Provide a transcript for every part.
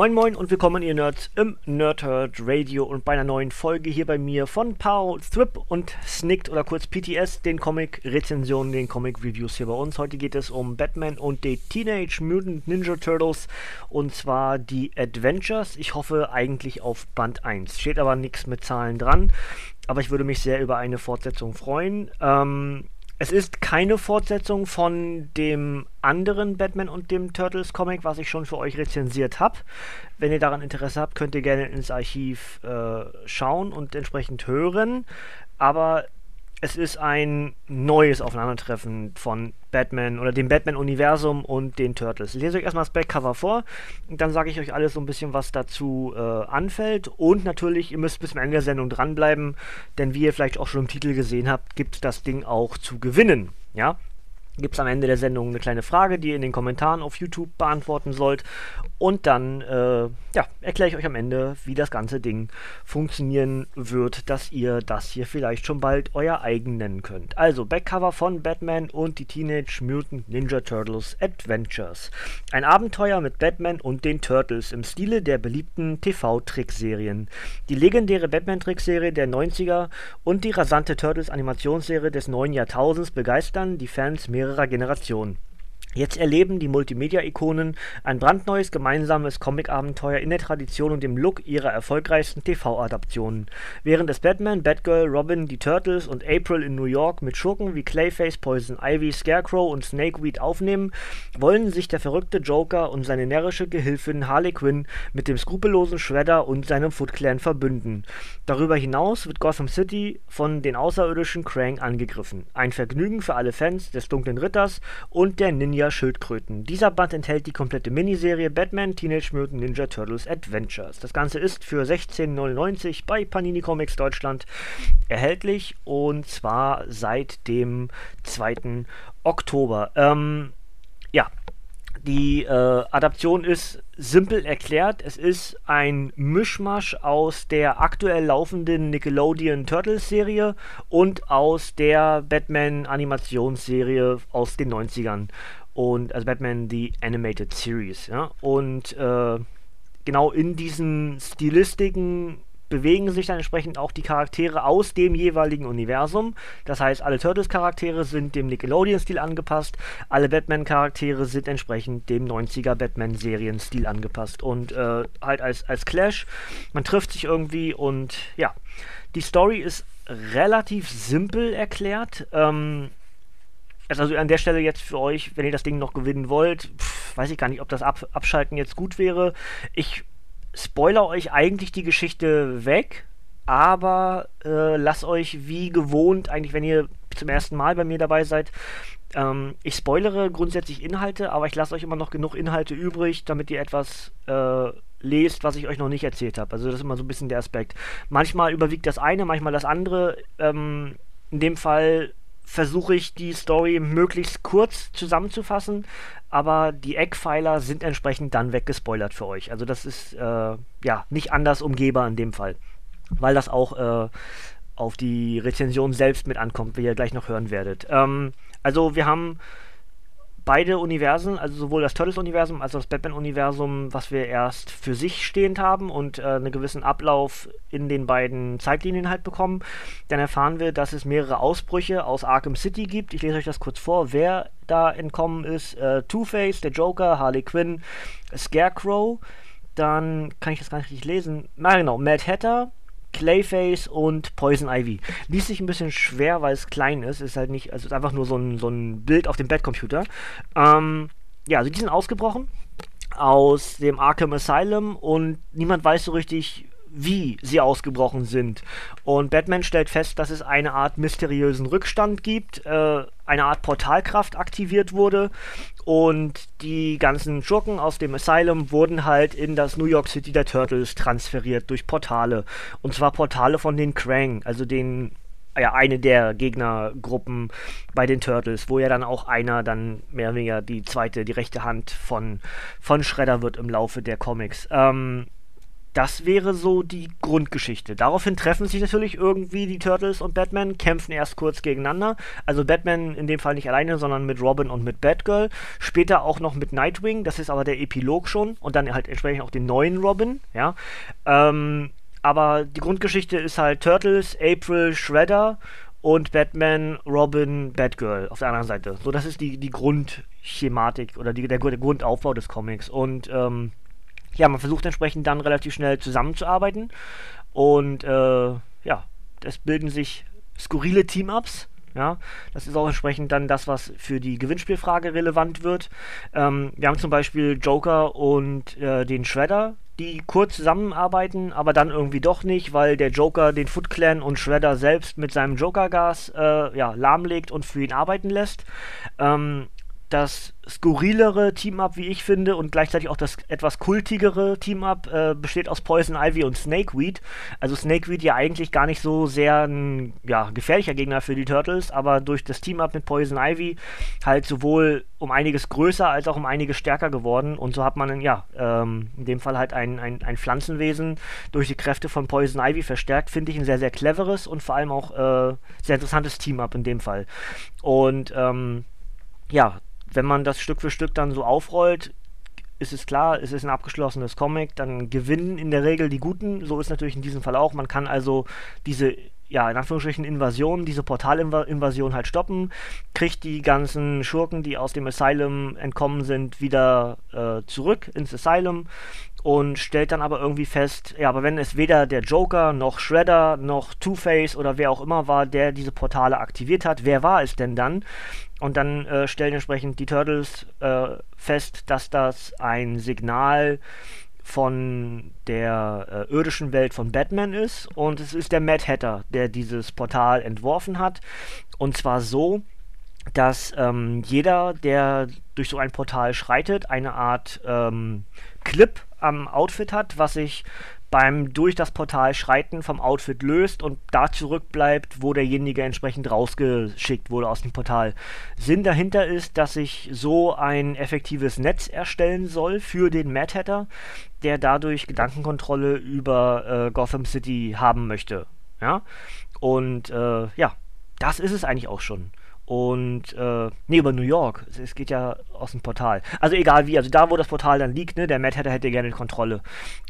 Moin Moin und willkommen ihr Nerds im Nerdherd Radio und bei einer neuen Folge hier bei mir von Pao, Thrip und Snicked oder kurz PTS, den Comic-Rezensionen, den Comic-Reviews hier bei uns. Heute geht es um Batman und die Teenage Mutant Ninja Turtles und zwar die Adventures. Ich hoffe eigentlich auf Band 1. Steht aber nichts mit Zahlen dran, aber ich würde mich sehr über eine Fortsetzung freuen. Ähm, es ist keine Fortsetzung von dem anderen Batman und dem Turtles Comic, was ich schon für euch rezensiert habe. Wenn ihr daran Interesse habt, könnt ihr gerne ins Archiv äh, schauen und entsprechend hören. Aber es ist ein neues Aufeinandertreffen von Batman oder dem Batman-Universum und den Turtles. Ich lese euch erstmal das Backcover vor und dann sage ich euch alles so ein bisschen, was dazu äh, anfällt. Und natürlich, ihr müsst bis zum Ende der Sendung dranbleiben, denn wie ihr vielleicht auch schon im Titel gesehen habt, gibt es das Ding auch zu gewinnen. Ja, gibt es am Ende der Sendung eine kleine Frage, die ihr in den Kommentaren auf YouTube beantworten sollt. Und dann äh, ja, erkläre ich euch am Ende, wie das ganze Ding funktionieren wird, dass ihr das hier vielleicht schon bald euer eigen nennen könnt. Also Backcover von Batman und die Teenage Mutant Ninja Turtles Adventures. Ein Abenteuer mit Batman und den Turtles im Stile der beliebten TV-Trickserien. Die legendäre Batman-Trickserie der 90er und die rasante Turtles-Animationsserie des neuen Jahrtausends begeistern die Fans mehrerer Generationen. Jetzt erleben die Multimedia-Ikonen ein brandneues gemeinsames Comic-Abenteuer in der Tradition und dem Look ihrer erfolgreichsten TV-Adaptionen. Während es Batman, Batgirl, Robin, die Turtles und April in New York mit Schurken wie Clayface, Poison Ivy, Scarecrow und Snakeweed aufnehmen, wollen sich der verrückte Joker und seine närrische Gehilfin Harley Quinn mit dem skrupellosen Shredder und seinem Foot Clan verbünden. Darüber hinaus wird Gotham City von den außerirdischen Krang angegriffen. Ein Vergnügen für alle Fans des Dunklen Ritters und der Ninja Schildkröten. Dieser Band enthält die komplette Miniserie Batman Teenage Mutant Ninja Turtles Adventures. Das Ganze ist für 16,99 bei Panini Comics Deutschland erhältlich und zwar seit dem 2. Oktober. Ähm, ja, die äh, Adaption ist simpel erklärt. Es ist ein Mischmasch aus der aktuell laufenden Nickelodeon Turtles Serie und aus der Batman Animationsserie aus den 90ern und also Batman The Animated Series, ja. Und äh, genau in diesen Stilistiken bewegen sich dann entsprechend auch die Charaktere aus dem jeweiligen Universum. Das heißt, alle Turtles-Charaktere sind dem Nickelodeon-Stil angepasst, alle Batman-Charaktere sind entsprechend dem 90er Batman-Serien-Stil angepasst. Und äh, halt als, als Clash, man trifft sich irgendwie und ja, die Story ist relativ simpel erklärt. Ähm, also an der Stelle jetzt für euch, wenn ihr das Ding noch gewinnen wollt, pff, weiß ich gar nicht, ob das Ab Abschalten jetzt gut wäre. Ich spoiler euch eigentlich die Geschichte weg, aber äh, lasst euch wie gewohnt, eigentlich wenn ihr zum ersten Mal bei mir dabei seid, ähm, ich spoilere grundsätzlich Inhalte, aber ich lasse euch immer noch genug Inhalte übrig, damit ihr etwas äh, lest, was ich euch noch nicht erzählt habe. Also das ist immer so ein bisschen der Aspekt. Manchmal überwiegt das eine, manchmal das andere. Ähm, in dem Fall versuche ich die Story möglichst kurz zusammenzufassen, aber die Eckpfeiler sind entsprechend dann weggespoilert für euch. Also das ist äh, ja nicht anders umgehbar in dem Fall, weil das auch äh, auf die Rezension selbst mit ankommt, wie ihr gleich noch hören werdet. Ähm, also wir haben beide Universen, also sowohl das Turtles-Universum als auch das Batman-Universum, was wir erst für sich stehend haben und äh, einen gewissen Ablauf in den beiden Zeitlinien halt bekommen. Dann erfahren wir, dass es mehrere Ausbrüche aus Arkham City gibt. Ich lese euch das kurz vor, wer da entkommen ist. Äh, Two-Face, der Joker, Harley Quinn, Scarecrow. Dann kann ich das gar nicht richtig lesen. Na genau, Mad Hatter, Clayface und Poison Ivy. Liest sich ein bisschen schwer, weil es klein ist. Ist halt nicht, also ist einfach nur so ein, so ein Bild auf dem Bettcomputer. Ähm, ja, also die sind ausgebrochen aus dem Arkham Asylum und niemand weiß so richtig, wie sie ausgebrochen sind. Und Batman stellt fest, dass es eine Art mysteriösen Rückstand gibt, äh, eine Art Portalkraft aktiviert wurde und die ganzen Schurken aus dem Asylum wurden halt in das New York City der Turtles transferiert durch Portale. Und zwar Portale von den Krang, also den ja, eine der Gegnergruppen bei den Turtles, wo ja dann auch einer dann mehr oder weniger die zweite, die rechte Hand von, von Shredder wird im Laufe der Comics. Ähm, das wäre so die Grundgeschichte. Daraufhin treffen sich natürlich irgendwie die Turtles und Batman, kämpfen erst kurz gegeneinander. Also Batman in dem Fall nicht alleine, sondern mit Robin und mit Batgirl. Später auch noch mit Nightwing, das ist aber der Epilog schon. Und dann halt entsprechend auch den neuen Robin, ja. Ähm, aber die Grundgeschichte ist halt Turtles, April, Shredder und Batman, Robin, Batgirl auf der anderen Seite. So, das ist die, die Grundschematik oder die, der, der Grundaufbau des Comics. Und ähm, ja, man versucht entsprechend dann relativ schnell zusammenzuarbeiten. Und äh, ja, es bilden sich skurrile Team-Ups. Ja, das ist auch entsprechend dann das, was für die Gewinnspielfrage relevant wird. Ähm, wir haben zum Beispiel Joker und äh, den Shredder, die kurz zusammenarbeiten, aber dann irgendwie doch nicht, weil der Joker den Foot Clan und Shredder selbst mit seinem Joker-Gas äh, ja, lahmlegt und für ihn arbeiten lässt. Ähm, das skurrilere Team-Up, wie ich finde, und gleichzeitig auch das etwas kultigere Team-Up äh, besteht aus Poison Ivy und Snakeweed. Also Snakeweed ja eigentlich gar nicht so sehr ein ja, gefährlicher Gegner für die Turtles, aber durch das Team-Up mit Poison Ivy halt sowohl um einiges größer als auch um einiges stärker geworden. Und so hat man ja ähm, in dem Fall halt ein, ein, ein, Pflanzenwesen durch die Kräfte von Poison Ivy verstärkt, finde ich ein sehr, sehr cleveres und vor allem auch äh, sehr interessantes Team-Up in dem Fall. Und ähm, ja, wenn man das Stück für Stück dann so aufrollt, ist es klar, es ist ein abgeschlossenes Comic, dann gewinnen in der Regel die Guten. So ist natürlich in diesem Fall auch. Man kann also diese ja, in Anführungsstrichen Invasion, diese Portalinvasion halt stoppen, kriegt die ganzen Schurken, die aus dem Asylum entkommen sind, wieder äh, zurück ins Asylum und stellt dann aber irgendwie fest, ja, aber wenn es weder der Joker noch Shredder noch Two-Face oder wer auch immer war, der diese Portale aktiviert hat, wer war es denn dann? Und dann äh, stellen entsprechend die Turtles äh, fest, dass das ein Signal von der äh, irdischen Welt von Batman ist und es ist der Mad Hatter, der dieses Portal entworfen hat. Und zwar so, dass ähm, jeder, der durch so ein Portal schreitet, eine Art ähm, Clip am Outfit hat, was sich beim durch das Portal schreiten vom Outfit löst und da zurückbleibt, wo derjenige entsprechend rausgeschickt wurde aus dem Portal. Sinn dahinter ist, dass sich so ein effektives Netz erstellen soll für den Mad Hatter, der dadurch Gedankenkontrolle über äh, Gotham City haben möchte. Ja? Und äh, ja, das ist es eigentlich auch schon. Und, äh, nee, über New York. Es, geht ja aus dem Portal. Also egal wie, also da, wo das Portal dann liegt, ne, der Matt hätte, hätte gerne Kontrolle.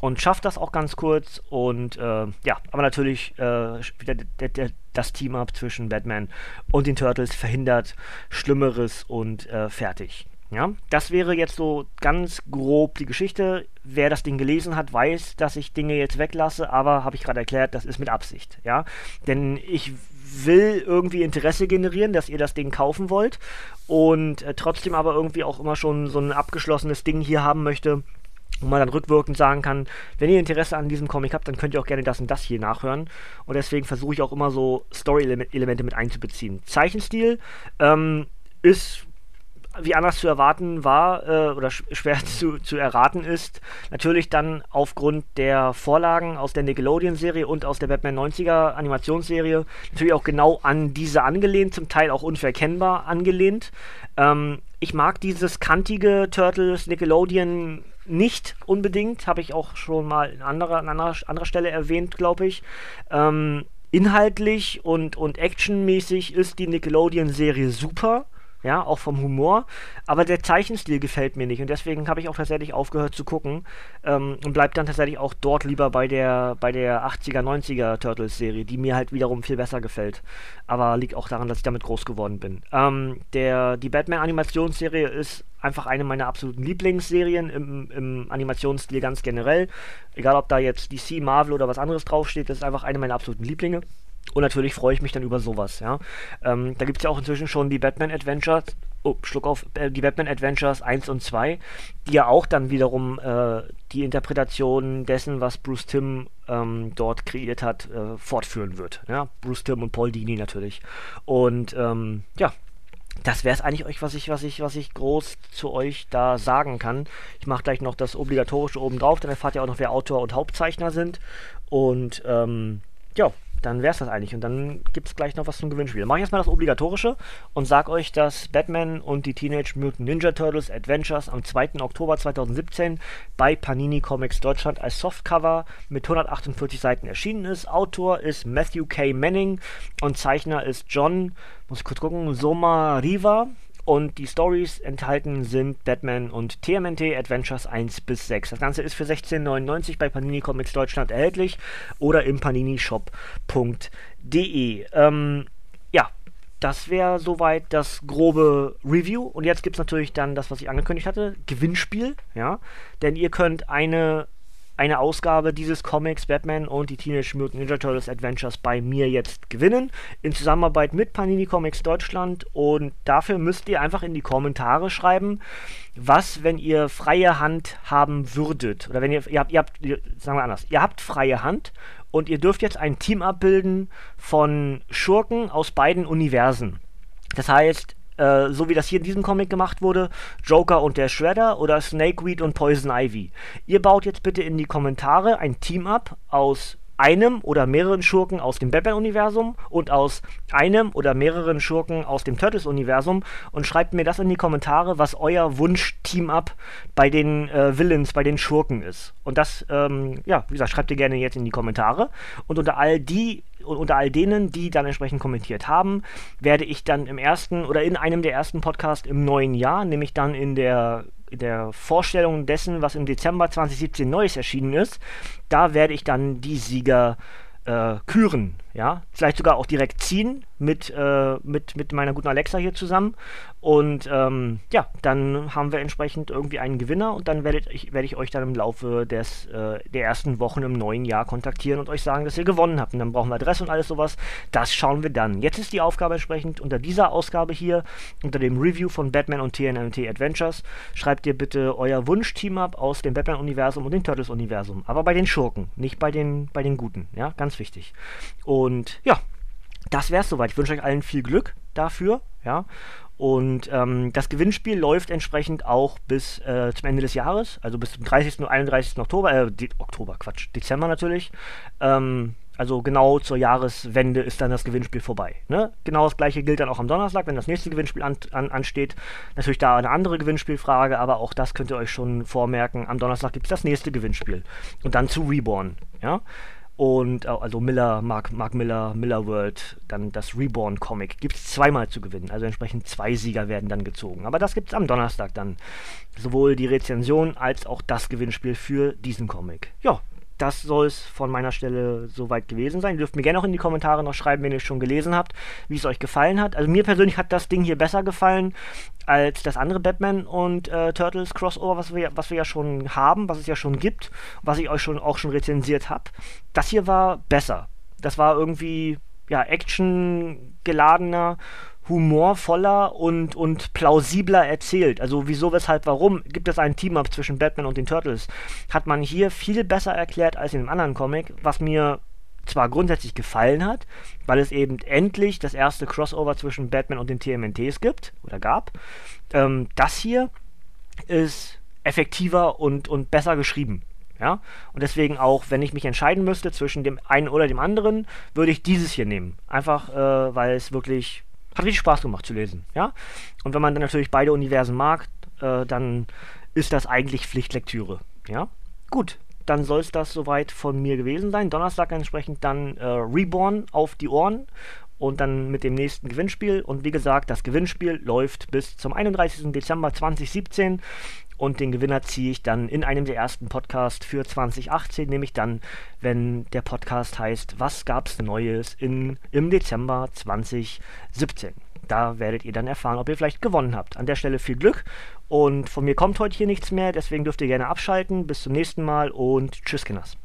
Und schafft das auch ganz kurz. Und, äh, ja, aber natürlich äh, wieder der, der, das Team-Up zwischen Batman und den Turtles verhindert Schlimmeres und äh, fertig. Ja, das wäre jetzt so ganz grob die Geschichte. Wer das Ding gelesen hat, weiß, dass ich Dinge jetzt weglasse, aber habe ich gerade erklärt, das ist mit Absicht. Ja, denn ich will irgendwie Interesse generieren, dass ihr das Ding kaufen wollt und äh, trotzdem aber irgendwie auch immer schon so ein abgeschlossenes Ding hier haben möchte, wo man dann rückwirkend sagen kann, wenn ihr Interesse an diesem Comic habt, dann könnt ihr auch gerne das und das hier nachhören. Und deswegen versuche ich auch immer so Story-Elemente mit einzubeziehen. Zeichenstil ähm, ist wie anders zu erwarten war äh, oder sch schwer zu, zu erraten ist, natürlich dann aufgrund der Vorlagen aus der Nickelodeon-Serie und aus der Batman 90er Animationsserie natürlich auch genau an diese angelehnt, zum Teil auch unverkennbar angelehnt. Ähm, ich mag dieses kantige Turtles Nickelodeon nicht unbedingt, habe ich auch schon mal an anderer, an anderer, anderer Stelle erwähnt, glaube ich. Ähm, inhaltlich und, und actionmäßig ist die Nickelodeon-Serie super ja, auch vom Humor, aber der Zeichenstil gefällt mir nicht und deswegen habe ich auch tatsächlich aufgehört zu gucken ähm, und bleibt dann tatsächlich auch dort lieber bei der bei der 80er 90er Turtles Serie, die mir halt wiederum viel besser gefällt, aber liegt auch daran, dass ich damit groß geworden bin. Ähm, der die Batman Animationsserie ist einfach eine meiner absoluten Lieblingsserien im, im Animationsstil ganz generell, egal ob da jetzt DC, Marvel oder was anderes draufsteht, das ist einfach eine meiner absoluten Lieblinge. Und natürlich freue ich mich dann über sowas, ja. Ähm, da gibt es ja auch inzwischen schon die Batman Adventures, oh, Schluck auf, äh, die Batman Adventures 1 und 2, die ja auch dann wiederum äh, die Interpretation dessen, was Bruce Timm ähm, dort kreiert hat, äh, fortführen wird. Ja? Bruce Timm und Paul Dini natürlich. Und ähm, ja, das wäre es eigentlich euch, was ich, was ich, was ich groß zu euch da sagen kann. Ich mache gleich noch das Obligatorische oben drauf, dann erfahrt ihr auch noch, wer Autor und Hauptzeichner sind. Und ähm, ja, dann wäre es das eigentlich. Und dann gibt es gleich noch was zum Gewinnspiel. Mache ich erstmal das Obligatorische und sage euch, dass Batman und die Teenage Mutant Ninja Turtles Adventures am 2. Oktober 2017 bei Panini Comics Deutschland als Softcover mit 148 Seiten erschienen ist. Autor ist Matthew K. Manning und Zeichner ist John, muss ich kurz gucken, Soma Riva. Und die Stories enthalten sind Batman und TMNT Adventures 1 bis 6. Das Ganze ist für 16,99 bei Panini Comics Deutschland erhältlich oder im paninishop.de. Ähm, ja, das wäre soweit das grobe Review. Und jetzt gibt es natürlich dann das, was ich angekündigt hatte, Gewinnspiel. Ja, denn ihr könnt eine eine Ausgabe dieses Comics Batman und die Teenage Mutant Ninja Turtles Adventures bei mir jetzt gewinnen, in Zusammenarbeit mit Panini Comics Deutschland. Und dafür müsst ihr einfach in die Kommentare schreiben, was, wenn ihr freie Hand haben würdet. Oder wenn ihr, ihr habt, ihr habt, sagen wir anders, ihr habt freie Hand und ihr dürft jetzt ein Team abbilden von Schurken aus beiden Universen. Das heißt, äh, so wie das hier in diesem Comic gemacht wurde, Joker und der Shredder oder Snakeweed und Poison Ivy. Ihr baut jetzt bitte in die Kommentare ein Team ab aus einem oder mehreren Schurken aus dem Batman-Universum und aus einem oder mehreren Schurken aus dem Turtles-Universum und schreibt mir das in die Kommentare, was euer Wunsch-Team-Up bei den äh, Villains, bei den Schurken ist. Und das, ähm, ja, wie gesagt, schreibt ihr gerne jetzt in die Kommentare. Und unter all die unter all denen, die dann entsprechend kommentiert haben, werde ich dann im ersten oder in einem der ersten Podcasts im neuen Jahr, nämlich dann in der der Vorstellung dessen, was im Dezember 2017 Neues erschienen ist, da werde ich dann die Sieger äh, küren, ja, vielleicht sogar auch direkt ziehen mit, äh, mit, mit meiner guten Alexa hier zusammen und ähm, ja, dann haben wir entsprechend irgendwie einen Gewinner und dann werde ich, werd ich euch dann im Laufe des, äh, der ersten Wochen im neuen Jahr kontaktieren und euch sagen, dass ihr gewonnen habt. Und dann brauchen wir Adresse und alles sowas. Das schauen wir dann. Jetzt ist die Aufgabe entsprechend unter dieser Ausgabe hier, unter dem Review von Batman und TNMT Adventures, schreibt ihr bitte euer Wunsch-Team ab aus dem Batman-Universum und dem Turtles-Universum. Aber bei den Schurken, nicht bei den, bei den Guten. Ja, ganz wichtig. Und ja, das wäre es soweit. Ich wünsche euch allen viel Glück dafür. Ja. Und ähm, das Gewinnspiel läuft entsprechend auch bis äh, zum Ende des Jahres, also bis zum 30. und 31. Oktober, äh, De Oktober, Quatsch, Dezember natürlich. Ähm, also genau zur Jahreswende ist dann das Gewinnspiel vorbei. Ne? Genau das gleiche gilt dann auch am Donnerstag, wenn das nächste Gewinnspiel an, an, ansteht. Natürlich da eine andere Gewinnspielfrage, aber auch das könnt ihr euch schon vormerken. Am Donnerstag gibt es das nächste Gewinnspiel. Und dann zu Reborn. Ja? Und äh, also Miller, Mark, Mark Miller, Miller World, dann das Reborn Comic. Gibt es zweimal zu gewinnen. Also entsprechend zwei Sieger werden dann gezogen. Aber das gibt es am Donnerstag dann. Sowohl die Rezension als auch das Gewinnspiel für diesen Comic. Ja, das soll es von meiner Stelle soweit gewesen sein. Ihr dürft mir gerne auch in die Kommentare noch schreiben, wenn ihr es schon gelesen habt, wie es euch gefallen hat. Also mir persönlich hat das Ding hier besser gefallen als das andere Batman und äh, Turtles Crossover, was wir, was wir ja schon haben, was es ja schon gibt, was ich euch schon auch schon rezensiert habe. Das hier war besser. Das war irgendwie ja Action geladener humorvoller und, und plausibler erzählt. Also wieso, weshalb, warum gibt es ein Team-Up zwischen Batman und den Turtles? Hat man hier viel besser erklärt als in dem anderen Comic, was mir zwar grundsätzlich gefallen hat, weil es eben endlich das erste Crossover zwischen Batman und den TMNTs gibt oder gab. Ähm, das hier ist effektiver und, und besser geschrieben. Ja? Und deswegen auch, wenn ich mich entscheiden müsste zwischen dem einen oder dem anderen, würde ich dieses hier nehmen. Einfach, äh, weil es wirklich hat richtig Spaß gemacht zu lesen, ja. Und wenn man dann natürlich beide Universen mag, äh, dann ist das eigentlich Pflichtlektüre, ja. Gut, dann soll es das soweit von mir gewesen sein. Donnerstag entsprechend dann äh, Reborn auf die Ohren und dann mit dem nächsten Gewinnspiel. Und wie gesagt, das Gewinnspiel läuft bis zum 31. Dezember 2017 und den Gewinner ziehe ich dann in einem der ersten Podcasts für 2018, nämlich dann, wenn der Podcast heißt, was gab's Neues in, im Dezember 2017. Da werdet ihr dann erfahren, ob ihr vielleicht gewonnen habt. An der Stelle viel Glück und von mir kommt heute hier nichts mehr, deswegen dürft ihr gerne abschalten. Bis zum nächsten Mal und tschüss, Kinders.